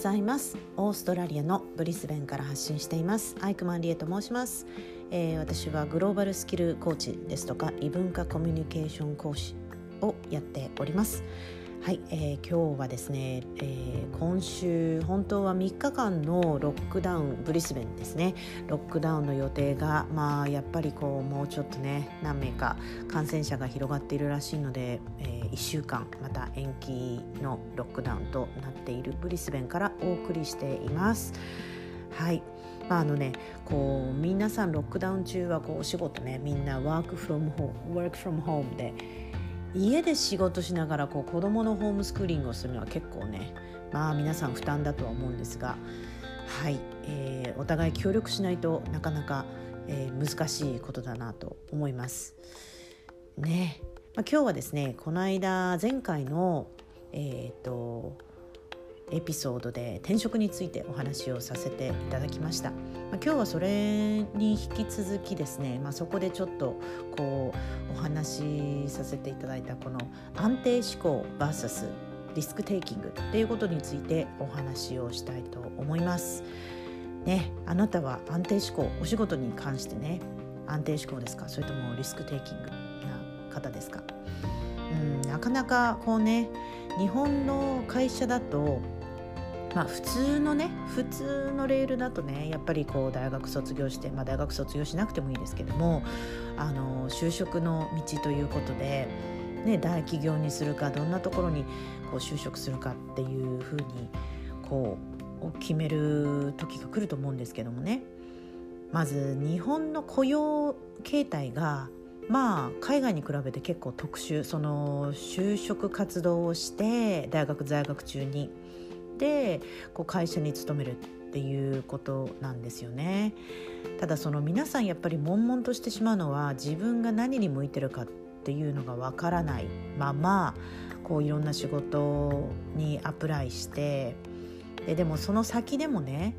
ざいます。オーストラリアのブリスベンから発信しています。アイクマンリエと申します、えー、私はグローバルスキルコーチですとか異文化コミュニケーション講師をやっております。はい、えー、今日はですね、えー、今週本当は3日間のロックダウンブリスベンですねロックダウンの予定がまあやっぱりこうもうちょっとね何名か感染者が広がっているらしいので、えー、1週間また延期のロックダウンとなっているブリスベンからお送りしています。はいまああのね、こう皆さんロックダウン中はこうお仕事ねみんなワークフロムホームワークフロムホームで家で仕事しながらこう子どものホームスクーリングをするのは結構ねまあ皆さん負担だとは思うんですがはい、えー、お互い協力しないとなかなか、えー、難しいことだなと思います。ねまあ、今日はですねこの間前回のえっ、ー、とエピソードで転職についてお話をさせていただきました、まあ、今日はそれに引き続きですね、まあ、そこでちょっとこうお話しさせていただいたこの安定思考 VS リスクテイキングっていうことについてお話をしたいと思います。ね、あなたは安定思考お仕事に関してね安定思考ですか？それともリスクテイキングな方ですか？うんなかなかこうね日本の会社だとまあ、普通のね普通のレールだとねやっぱりこう大学卒業して、まあ、大学卒業しなくてもいいですけどもあの就職の道ということで、ね、大企業にするかどんなところにこう就職するかっていうふうにこう決める時が来ると思うんですけどもね。まず日本の雇用形態がまあ海外に比べて結構特殊。その就職活動をして大学在学中にてこう会社に勤めるっていうことなんですよね。ただその皆さんやっぱり悶々としてしまうのは自分が何に向いてるかっていうのがわからないままこういろんな仕事にアプライしてででもその先でもね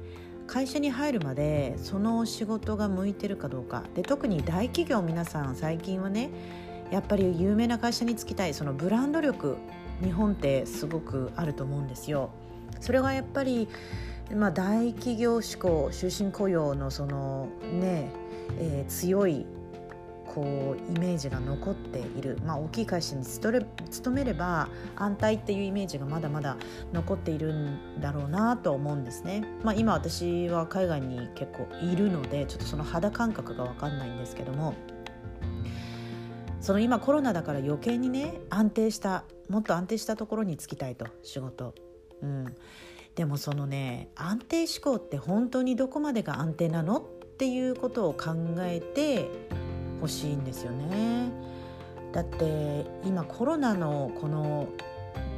会社に入るまでその仕事が向いてるかどうかで特に大企業皆さん最近はねやっぱり有名な会社に就きたいそのブランド力日本ってすごくあると思うんですよ。それがやっぱり、まあ、大企業志向終身雇用のそのね、えー、強いこうイメージが残っている、まあ、大きい会社に勤めれば安泰っていうイメージがまだまだ残っているんだろうなと思うんですね、まあ、今私は海外に結構いるのでちょっとその肌感覚が分かんないんですけども。その今コロナだから余計にね安定したもっと安定したところに就きたいと仕事。うん、でもそのね安定志向って本当にどこまでが安定なのっていうことを考えてほしいんですよね。だって今コロナのこの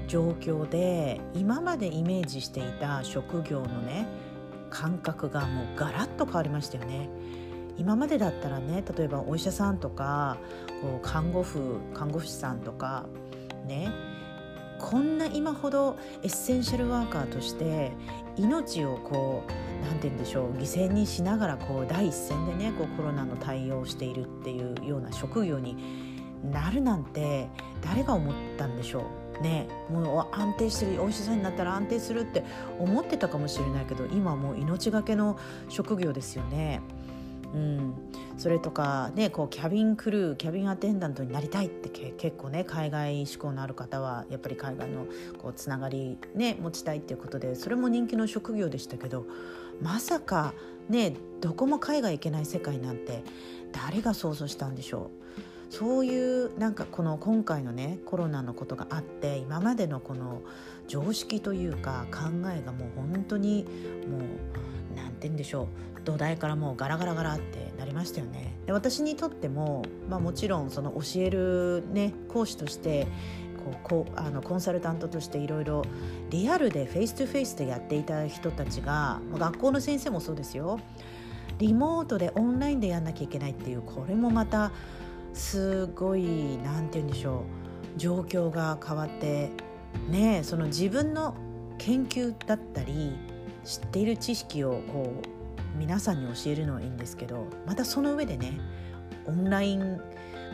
状況で今までイメージしていた職業のね感覚がもうガラッと変わりましたよね。今までだったらね例えばお医者さんとかこう看護婦看護師さんとかねこんな今ほどエッセンシャルワーカーとして命をこう何て言うんでしょう犠牲にしながらこう第一線でねこうコロナの対応をしているっていうような職業になるなんて誰が思ったんでしょうねもう安定してるお医者さんになったら安定するって思ってたかもしれないけど今もう命がけの職業ですよね。うん、それとか、ね、こうキャビンクルーキャビンアテンダントになりたいって結構ね海外志向のある方はやっぱり海外のこうつながり、ね、持ちたいっていうことでそれも人気の職業でしたけどまさか、ね、どこも海外行けない世界なんて誰が想像したんでしょう。そういうなんかこの今回のねコロナのことがあって今までのこの常識というか考えがもう本当にもう何て言うんでしょう。土台からもうガラガラガラってなりましたよね。で私にとっても、まあ、もちろんその教える、ね、講師としてこうこうあのコンサルタントとしていろいろリアルでフェイス2フェイスでやっていた人たちが学校の先生もそうですよリモートでオンラインでやんなきゃいけないっていうこれもまたすごい何て言うんでしょう状況が変わってねその自分の研究だったり知っている知識をこう皆さんに教えるのはいいんですけどまたその上でねオンライン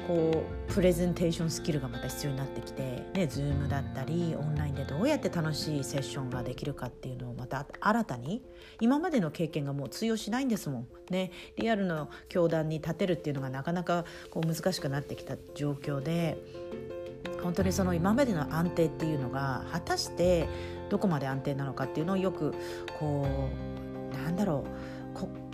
こうプレゼンテーションスキルがまた必要になってきて、ね、Zoom だったりオンラインでどうやって楽しいセッションができるかっていうのをまた新たに今までの経験がもう通用しないんですもん。ね、リアルの教壇に立てるっていうのがなかなかこう難しくなってきた状況で本当にその今までの安定っていうのが果たしてどこまで安定なのかっていうのをよくこうなんだろう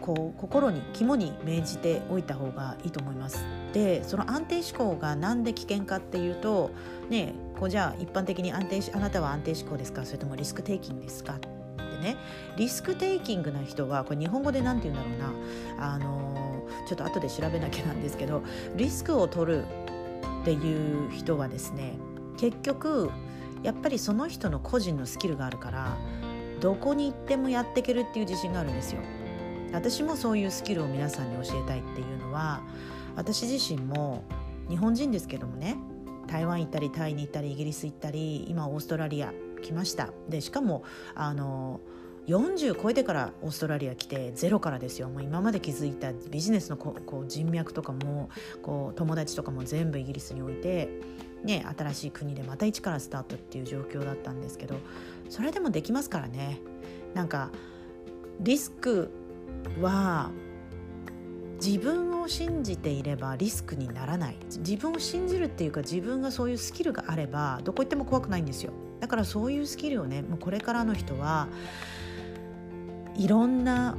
こう心に肝に銘じておいた方がいいと思います。でその安定志向が何で危険かっていうとねこうじゃあ一般的に安定あなたは安定志向ですか？それともリスクテイキングですか？ってねリスクテイキングな人はこれ日本語で何て言うんだろうなあのちょっと後で調べなきゃなんですけどリスクを取るっていう人はですね結局やっぱりその人の個人のスキルがあるからどこに行ってもやっていけるっていう自信があるんですよ。私もそういうスキルを皆さんに教えたいっていうのは私自身も日本人ですけどもね台湾行ったりタイに行ったりイギリス行ったり今オーストラリア来ました。でしかもあの40超えてからオーストラリア来てゼロからですよ。もう今まで築いたビジネスのこう人脈とかもこう友達とかも全部イギリスに置いて、ね、新しい国でまた一からスタートっていう状況だったんですけどそれでもできますからね。なんかリスクは自分を信じていればリスクにならない。自分を信じるっていうか自分がそういうスキルがあればどこ行っても怖くないんですよ。だからそういうスキルをねもうこれからの人はいろんな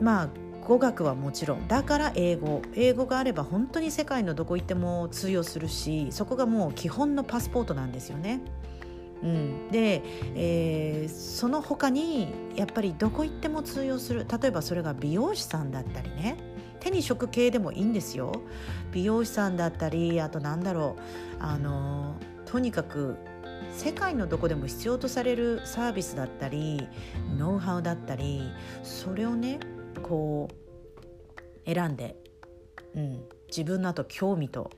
まあ語学はもちろんだから英語。英語があれば本当に世界のどこ行っても通用するしそこがもう基本のパスポートなんですよね。うん、で、えー、その他にやっぱりどこ行っても通用する。例えばそれが美容師さんだったりね。手に職系でもいいんですよ。美容師さんだったりあとなんだろう。あのとにかく世界のどこでも必要とされるサービスだったりノウハウだったりそれをねこう選んで、うん、自分のあと興味と、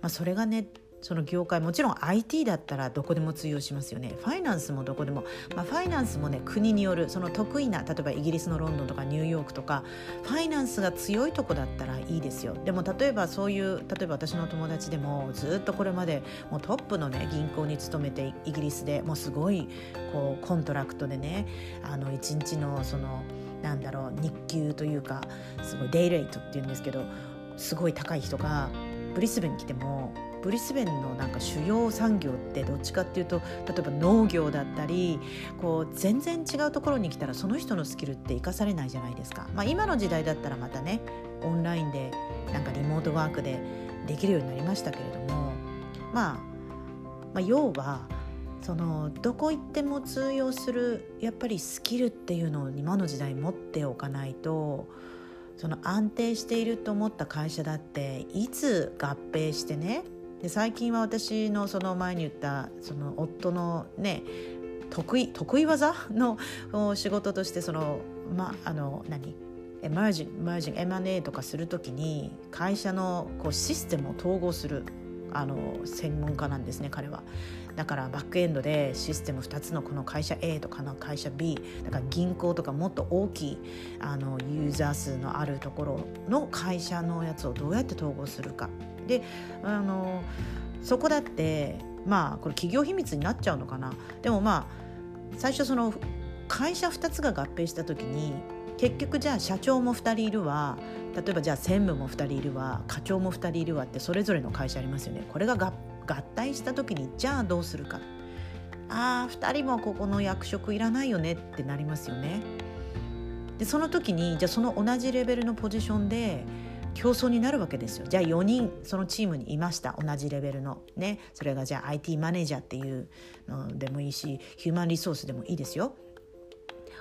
まあ、それがねその業界もちろん IT だったらどこでも通用しますよね。ファイナンスもどこでも、まあ、ファイナンスもね国によるその得意な例えばイギリスのロンドンとかニューヨークとかファイナンスが強いとこだったらいいですよ。でも例えばそういう例えば私の友達でもずっとこれまでもうトップのね銀行に勤めてイギリスでもうすごいこう contract でねあの1日のそのなんだろう日給というかすごい day rate っていうんですけどすごい高い人がブリスベンに来てもブリスベンのなんか主要産業ってどっちかっていうと例えば農業だったりこう全然違うところに来たらその人のスキルって生かされないじゃないですか。まあ、今の時代だったらまたねオンラインでなんかリモートワークでできるようになりましたけれども、まあ、まあ要はそのどこ行っても通用するやっぱりスキルっていうのを今の時代持っておかないとその安定していると思った会社だっていつ合併してねで最近は私のその前に言ったその夫のね得意得意技の仕事としてそのまあの何エマージンマージン M&A とかするときに会社のこうシステムを統合するあの専門家なんですね彼は。だからバックエンドでシステム2つのこの会社 A とかの会社 B だから銀行とかもっと大きいあのユーザー数のあるところの会社のやつをどうやって統合するかであのそこだってまあこれ企業秘密になっちゃうのかな。でもまあ最初その会社2つが合併した時に結局じゃあ社長も2人いるわ。例えばじゃあ専務も2人いるわ。課長も2人いるわってそれぞれの会社ありますよね。これが合体した時にじゃあどうするか。ああ2人もここの役職いらないよね。ってなりますよね。でその時にじゃあその同じレベルのポジションで競争になるわけですよ。じゃあ4人そのチームにいました。同じレベルの。ね。それがじゃあ IT マネージャーっていうのでもいいしヒューマンリソースでもいいですよ。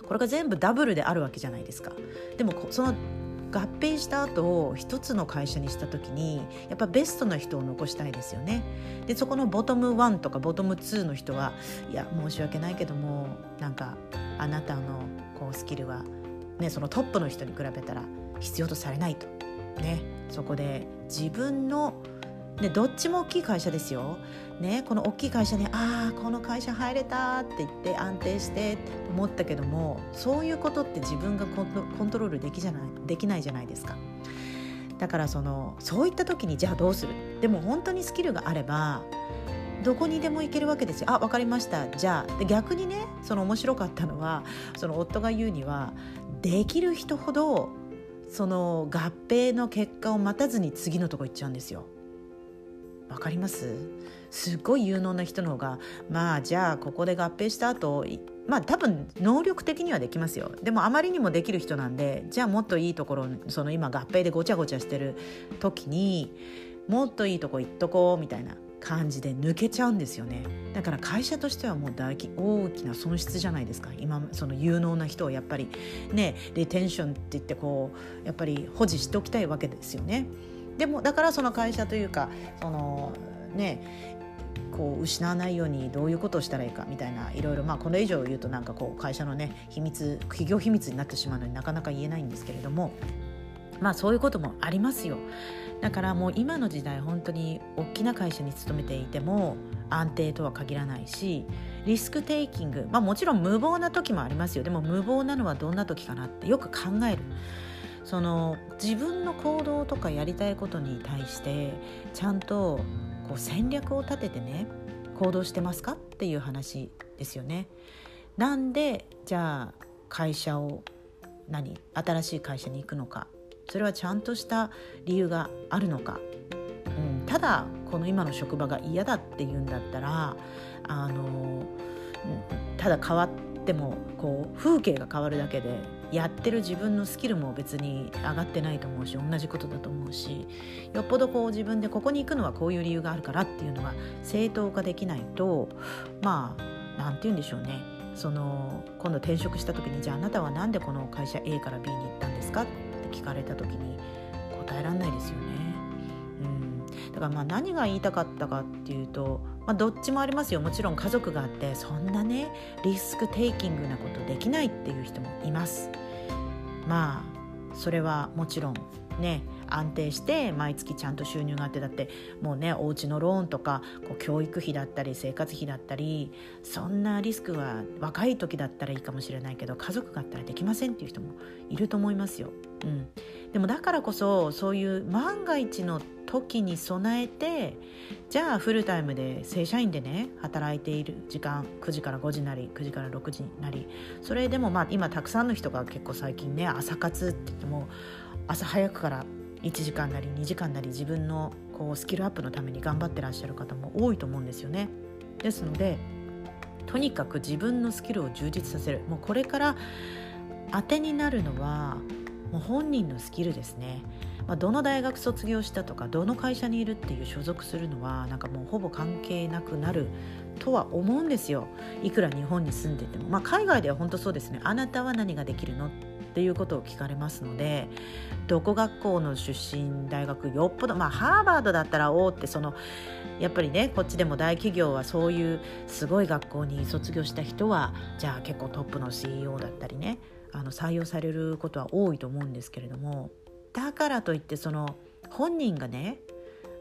これが全部ダブルであるわけじゃないですか。でもその合併した後一つの会社にした時にやっぱベストな人を残したいですよね。でそこのボトム1とかボトム2の人はいや申し訳ないけどもなんかあなたのこうスキルは、ね、そのトップの人に比べたら必要とされないと。ね、そこで自分の、ね、どっちも大きい会社ですよ、ね、この大きい会社にああこの会社入れたって言って安定して思ったけどもそういうことって自分がコントロールできじゃないできないじゃないですか。だからそのそういった時にじゃあどうする？でも本当にスキルがあればどこにでも行けるわけですよあ分かりましたじゃあで逆にねその面白かったのはその夫が言うにはできる人ほどその合併の結果を待たずに次のとこ行っちゃうんですよ。わかります？すごい有能な人の方がまあじゃあここで合併した後まあ多分能力的にはできますよ。でもあまりにもできる人なんでじゃあもっといいところその今合併でごちゃごちゃしてる時にもっといいとこ行っとこうみたいな。感じで抜けちゃうんですよね。だから会社としてはもう大大きな損失じゃないですか。今その有能な人をやっぱりねリテンションって言ってこうやっぱり保持しておきたいわけですよね。でもだからその会社というかそのねこう失わないようにどういうことをしたらいいかみたいないろいろまあこれ以上言うとなんかこう会社のね秘密企業秘密になってしまうのになかなか言えないんですけれどもまあそういうこともありますよ。だからもう今の時代本当に大きな会社に勤めていても安定とは限らないしリスクテイキングまあもちろん無謀な時もありますよでも無謀なのはどんな時かなってよく考えるその自分の行動とかやりたいことに対してちゃんとこう戦略を立ててね行動してますかっていう話ですよね。なんでじゃあ会社を何新しい会社に行くのかそれはちゃんとした理由があるのか、うん、ただこの今の職場が嫌だっていうんだったらあのただ変わってもこう風景が変わるだけでやってる自分のスキルも別に上がってないと思うし同じことだと思うしよっぽどこう自分でここに行くのはこういう理由があるからっていうのが正当化できないとまあ何て言うんでしょうね。その今度転職した時にじゃああなたは何でこの会社 A から B に行ったんですか？聞かれた時に答えられないですよね。うん、だからまあ何が言いたかったかっていうと、まあ、どっちもありますよもちろん家族があってそんなねリスクテイキングなことできないっていう人もいます。まあそれはもちろんね安定して毎月ちゃんと収入があってだってもうねお家のローンとかこう教育費だったり生活費だったりそんなリスクは若い時だったらいいかもしれないけど家族があったらできませんっていう人もいると思いますよ。うん、でもだからこそそういう万が一の時に備えてじゃあフルタイムで正社員でね働いている時間9時から5時なり9時から6時なりそれでもまあ今たくさんの人が結構最近ね朝活って言っても朝早くから1時間なり2時間なり自分のこうスキルアップのために頑張ってらっしゃる方も多いと思うんですよね。ですのでとにかく自分のスキルを充実させる。もうこれから当てになるのはもう本人のスキルですね。まあ、どの大学卒業したとかどの会社にいるっていう所属するのはなんかもうほぼ関係なくなるとは思うんですよ。いくら日本に住んでても、まあ、海外では本当そうですね。あなたは何ができるの？っていうことを聞かれますのでどこ学校の出身大学よっぽどまあハーバードだったらおおってそのやっぱりねこっちでも大企業はそういうすごい学校に卒業した人はじゃあ結構トップの CEO だったりねあの採用されることは多いと思うんですけれどもだからといってその本人がね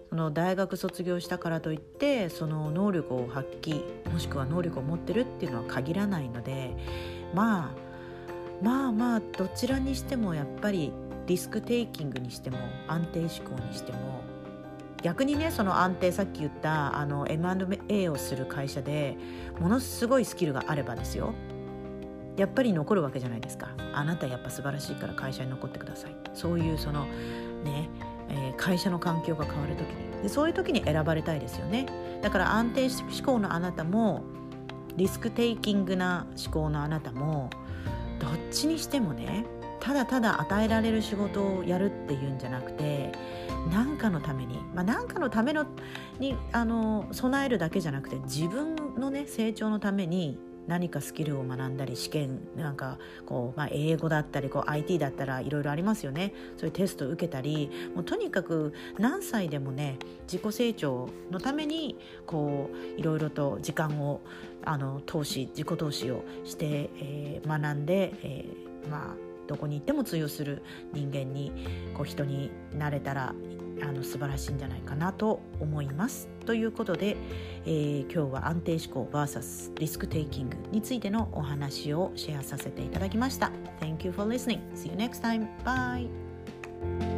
その大学卒業したからといってその能力を発揮もしくは能力を持ってるっていうのは限らないのでまあまあまあどちらにしてもやっぱりリスクテイキングにしても安定志向にしても逆にねその安定さっき言ったあの M&A をする会社でものすごいスキルがあればですよ。やっぱり残るわけじゃないですか。あなたやっぱ素晴らしいから会社に残ってください。そういうそのね、えー、会社の環境が変わる時に。でそういう時に選ばれたいですよね。だから安定志向のあなたもリスクテイキングな思考のあなたもどっちにしてもねただただ与えられる仕事をやるっていうんじゃなくて何かのためにまあ何かのためのにあの備えるだけじゃなくて自分のね成長のために何かスキルを学んだり試験なんかこう、まあ、英語だったりこう IT だったらいろいろありますよね。そういうテストを受けたりもうとにかく何歳でもね自己成長のためにこういろいろと時間をあの投資自己投資をして、えー、学んで、えー、まあどこに行っても通用する人間にこう人になれたらあの素晴らしいんじゃないかなと思います。ということで、えー、今日は安定志向 VS リスクテイキングについてのお話をシェアさせていただきました。Thank you for listening. See you next time. Bye.